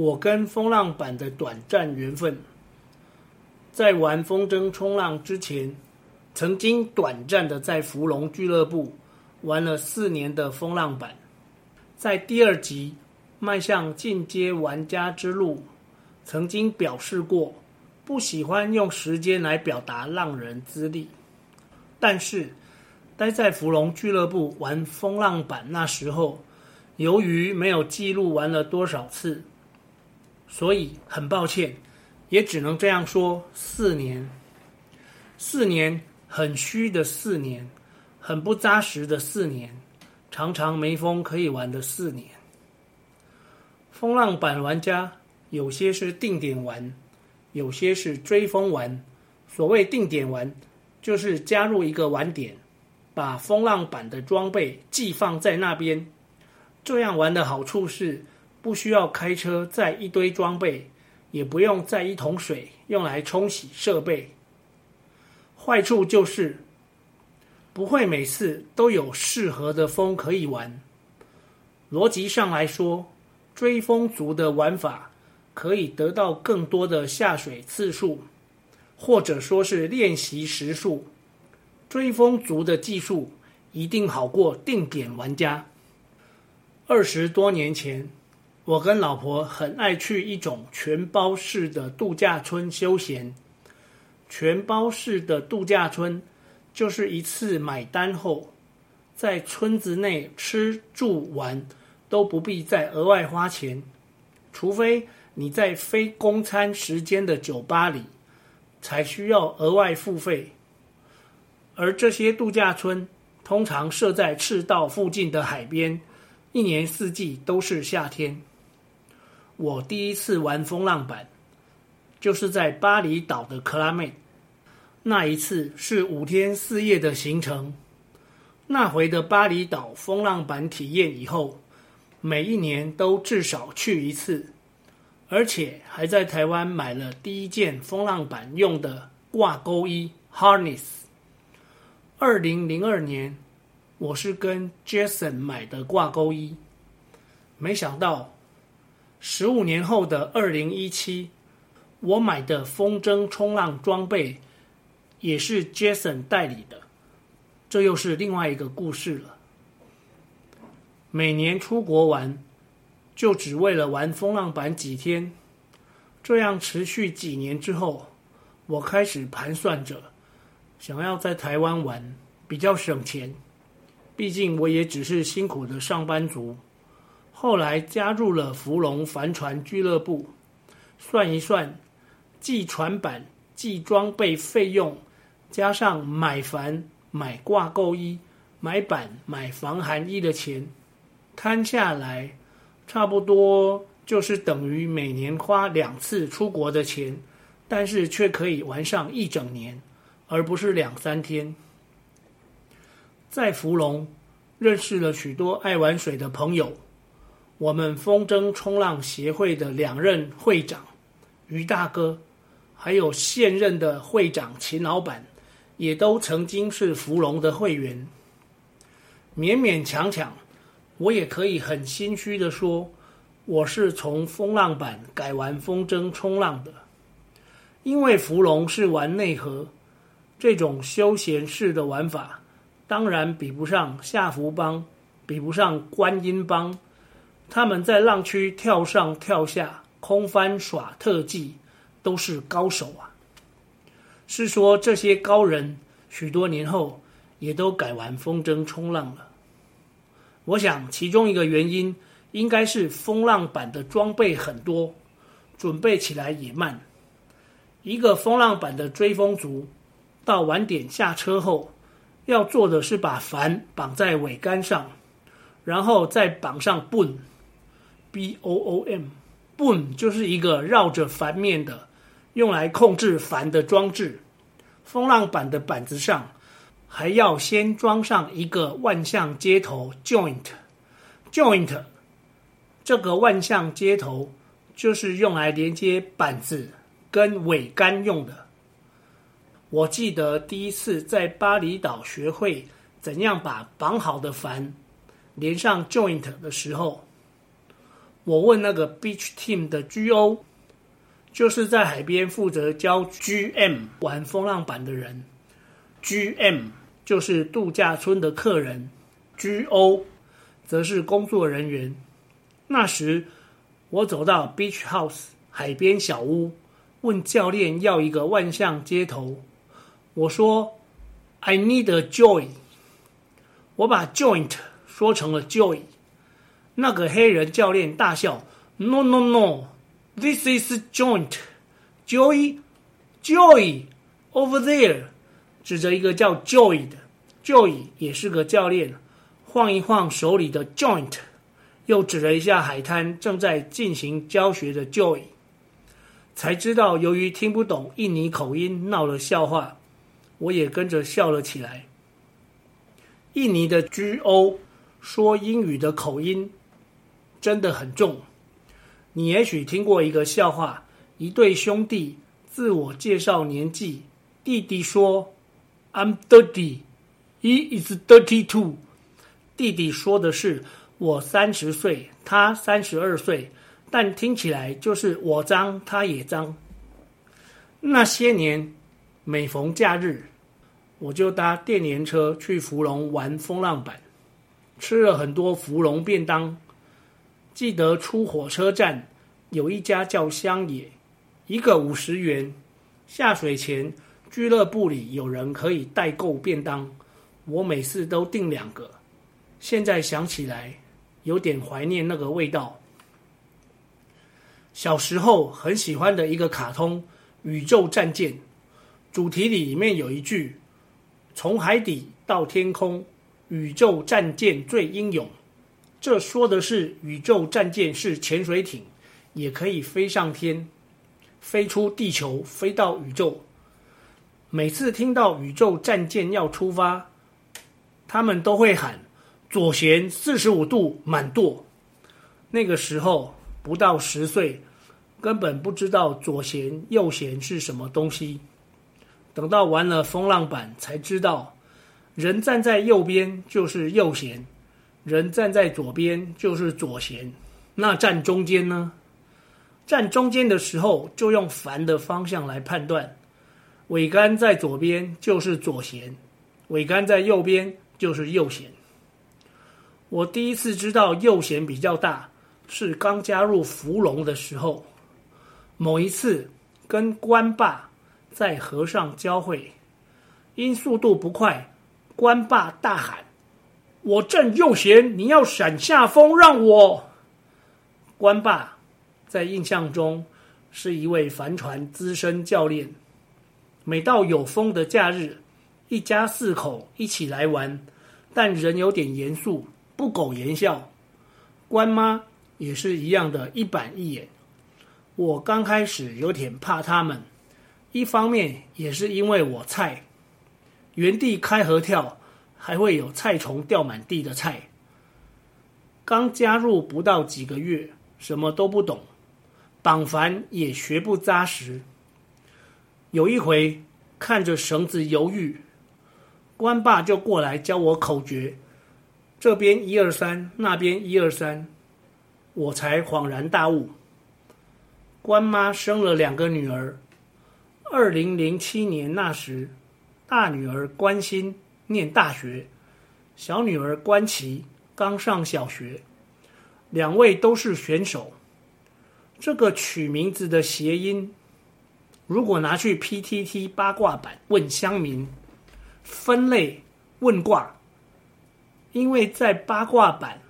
我跟风浪板的短暂缘分。在玩风筝冲浪之前，曾经短暂的在芙蓉俱乐部玩了四年的风浪板。在第二集迈向进阶玩家之路，曾经表示过不喜欢用时间来表达浪人资历，但是待在芙蓉俱乐部玩风浪板那时候。由于没有记录玩了多少次，所以很抱歉，也只能这样说：四年，四年很虚的四年，很不扎实的四年，常常没风可以玩的四年。风浪板玩家有些是定点玩，有些是追风玩。所谓定点玩，就是加入一个玩点，把风浪板的装备寄放在那边。这样玩的好处是，不需要开车载一堆装备，也不用载一桶水用来冲洗设备。坏处就是，不会每次都有适合的风可以玩。逻辑上来说，追风族的玩法可以得到更多的下水次数，或者说是练习时数。追风族的技术一定好过定点玩家。二十多年前，我跟老婆很爱去一种全包式的度假村休闲。全包式的度假村就是一次买单后，在村子内吃住玩都不必再额外花钱，除非你在非公餐时间的酒吧里，才需要额外付费。而这些度假村通常设在赤道附近的海边。一年四季都是夏天。我第一次玩风浪板，就是在巴厘岛的克拉妹。那一次是五天四夜的行程。那回的巴厘岛风浪板体验以后，每一年都至少去一次，而且还在台湾买了第一件风浪板用的挂钩衣 （harness）。二零零二年。我是跟 Jason 买的挂钩衣，没想到十五年后的二零一七，我买的风筝冲浪装备也是 Jason 代理的，这又是另外一个故事了。每年出国玩，就只为了玩风浪板几天，这样持续几年之后，我开始盘算着，想要在台湾玩比较省钱。毕竟我也只是辛苦的上班族，后来加入了福隆帆船俱乐部，算一算，寄船板、寄装备费用，加上买帆、买挂钩衣、买板、买防寒衣的钱，摊下来，差不多就是等于每年花两次出国的钱，但是却可以玩上一整年，而不是两三天。在福隆认识了许多爱玩水的朋友，我们风筝冲浪协会的两任会长于大哥，还有现任的会长秦老板，也都曾经是芙蓉的会员。勉勉强强，我也可以很心虚的说，我是从风浪板改玩风筝冲浪的，因为芙蓉是玩内核，这种休闲式的玩法。当然比不上下福帮，比不上观音帮，他们在浪区跳上跳下、空翻耍特技，都是高手啊。是说这些高人许多年后也都改玩风筝冲浪了。我想其中一个原因应该是风浪板的装备很多，准备起来也慢。一个风浪板的追风族到晚点下车后。要做的是把帆绑在桅杆上，然后再绑上 B O O M，Boom 就是一个绕着帆面的，用来控制帆的装置。风浪板的板子上还要先装上一个万向接头 （joint），joint。这个万向接头就是用来连接板子跟桅杆用的。我记得第一次在巴厘岛学会怎样把绑好的帆连上 joint 的时候，我问那个 beach team 的 GO，就是在海边负责教 GM 玩风浪板的人，GM 就是度假村的客人，GO 则是工作人员。那时我走到 beach house 海边小屋，问教练要一个万向接头，我说 I need a joy，我把 joint 说成了 joy。那个黑人教练大笑：“No, no, no! This is joint, Joy, Joy, over there。”指着一个叫 Joy 的 Joy 也是个教练，晃一晃手里的 joint，又指了一下海滩正在进行教学的 Joy，才知道由于听不懂印尼口音闹了笑话，我也跟着笑了起来。印尼的 GO 说英语的口音。真的很重。你也许听过一个笑话：一对兄弟自我介绍年纪，弟弟说：“I'm thirty, he is thirty-two。”弟弟说的是我三十岁，他三十二岁，但听起来就是我脏，他也脏。那些年，每逢假日，我就搭电联车去福隆玩风浪板，吃了很多福隆便当。记得出火车站有一家叫乡野，一个五十元。下水前俱乐部里有人可以代购便当，我每次都订两个。现在想起来，有点怀念那个味道。小时候很喜欢的一个卡通《宇宙战舰》，主题里面有一句：“从海底到天空，宇宙战舰最英勇。”这说的是宇宙战舰是潜水艇，也可以飞上天，飞出地球，飞到宇宙。每次听到宇宙战舰要出发，他们都会喊“左舷四十五度满舵”。那个时候不到十岁，根本不知道左舷右舷是什么东西。等到玩了风浪板，才知道人站在右边就是右舷。人站在左边就是左舷，那站中间呢？站中间的时候就用帆的方向来判断，桅杆在左边就是左舷，桅杆在右边就是右舷。我第一次知道右舷比较大，是刚加入福隆的时候，某一次跟关爸在河上交汇，因速度不快，关爸大喊。我正右舷，你要闪下风，让我。关爸在印象中是一位帆船资深教练。每到有风的假日，一家四口一起来玩，但人有点严肃，不苟言笑。关妈也是一样的一板一眼。我刚开始有点怕他们，一方面也是因为我菜，原地开合跳。还会有菜虫掉满地的菜。刚加入不到几个月，什么都不懂，绑帆也学不扎实。有一回看着绳子犹豫，关爸就过来教我口诀：这边一二三，那边一二三，我才恍然大悟。关妈生了两个女儿，二零零七年那时，大女儿关心。念大学，小女儿关琪刚上小学，两位都是选手。这个取名字的谐音，如果拿去 PTT 八卦版问乡民，分类问卦，因为在八卦版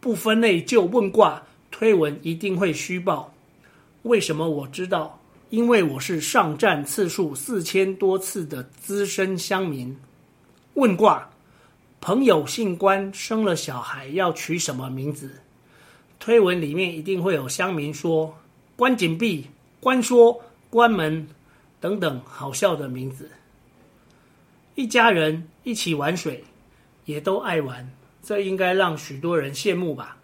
不分类就问卦，推文一定会虚报。为什么我知道？因为我是上战次数四千多次的资深乡民。问卦，朋友姓关，生了小孩要取什么名字？推文里面一定会有乡民说：“关紧闭，关说，关门等等好笑的名字。一家人一起玩水，也都爱玩，这应该让许多人羡慕吧。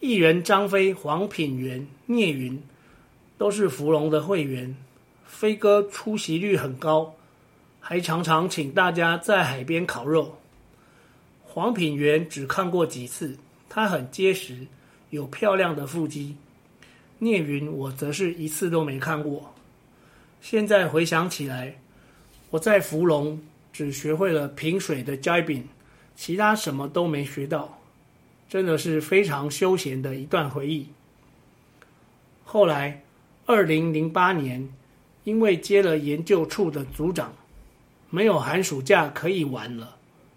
艺人张飞、黄品源、聂云都是芙蓉的会员，飞哥出席率很高，还常常请大家在海边烤肉。黄品源只看过几次，他很结实，有漂亮的腹肌。聂云我则是一次都没看过。现在回想起来，我在福隆只学会了平水的 jibing，其他什么都没学到。真的是非常休闲的一段回忆。后来，二零零八年，因为接了研究处的组长，没有寒暑假可以玩了，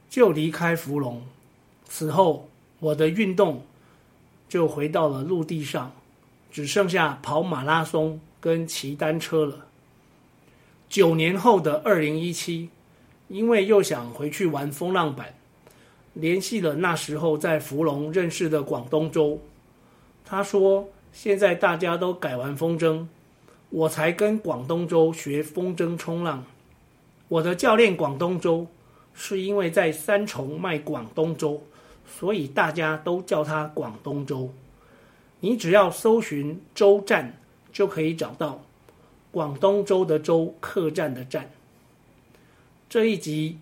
就离开福隆。此后，我的运动就回到了陆地上，只剩下跑马拉松跟骑单车了。九年后的二零一七，因为又想回去玩风浪板。联系了那时候在福隆认识的广东周，他说：“现在大家都改玩风筝，我才跟广东周学风筝冲浪。我的教练广东周是因为在三重卖广东粥，所以大家都叫他广东粥。你只要搜寻周站，就可以找到广东周的周，客栈的栈。这一集。”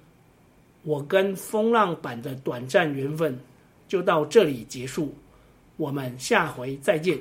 我跟风浪板的短暂缘分就到这里结束，我们下回再见。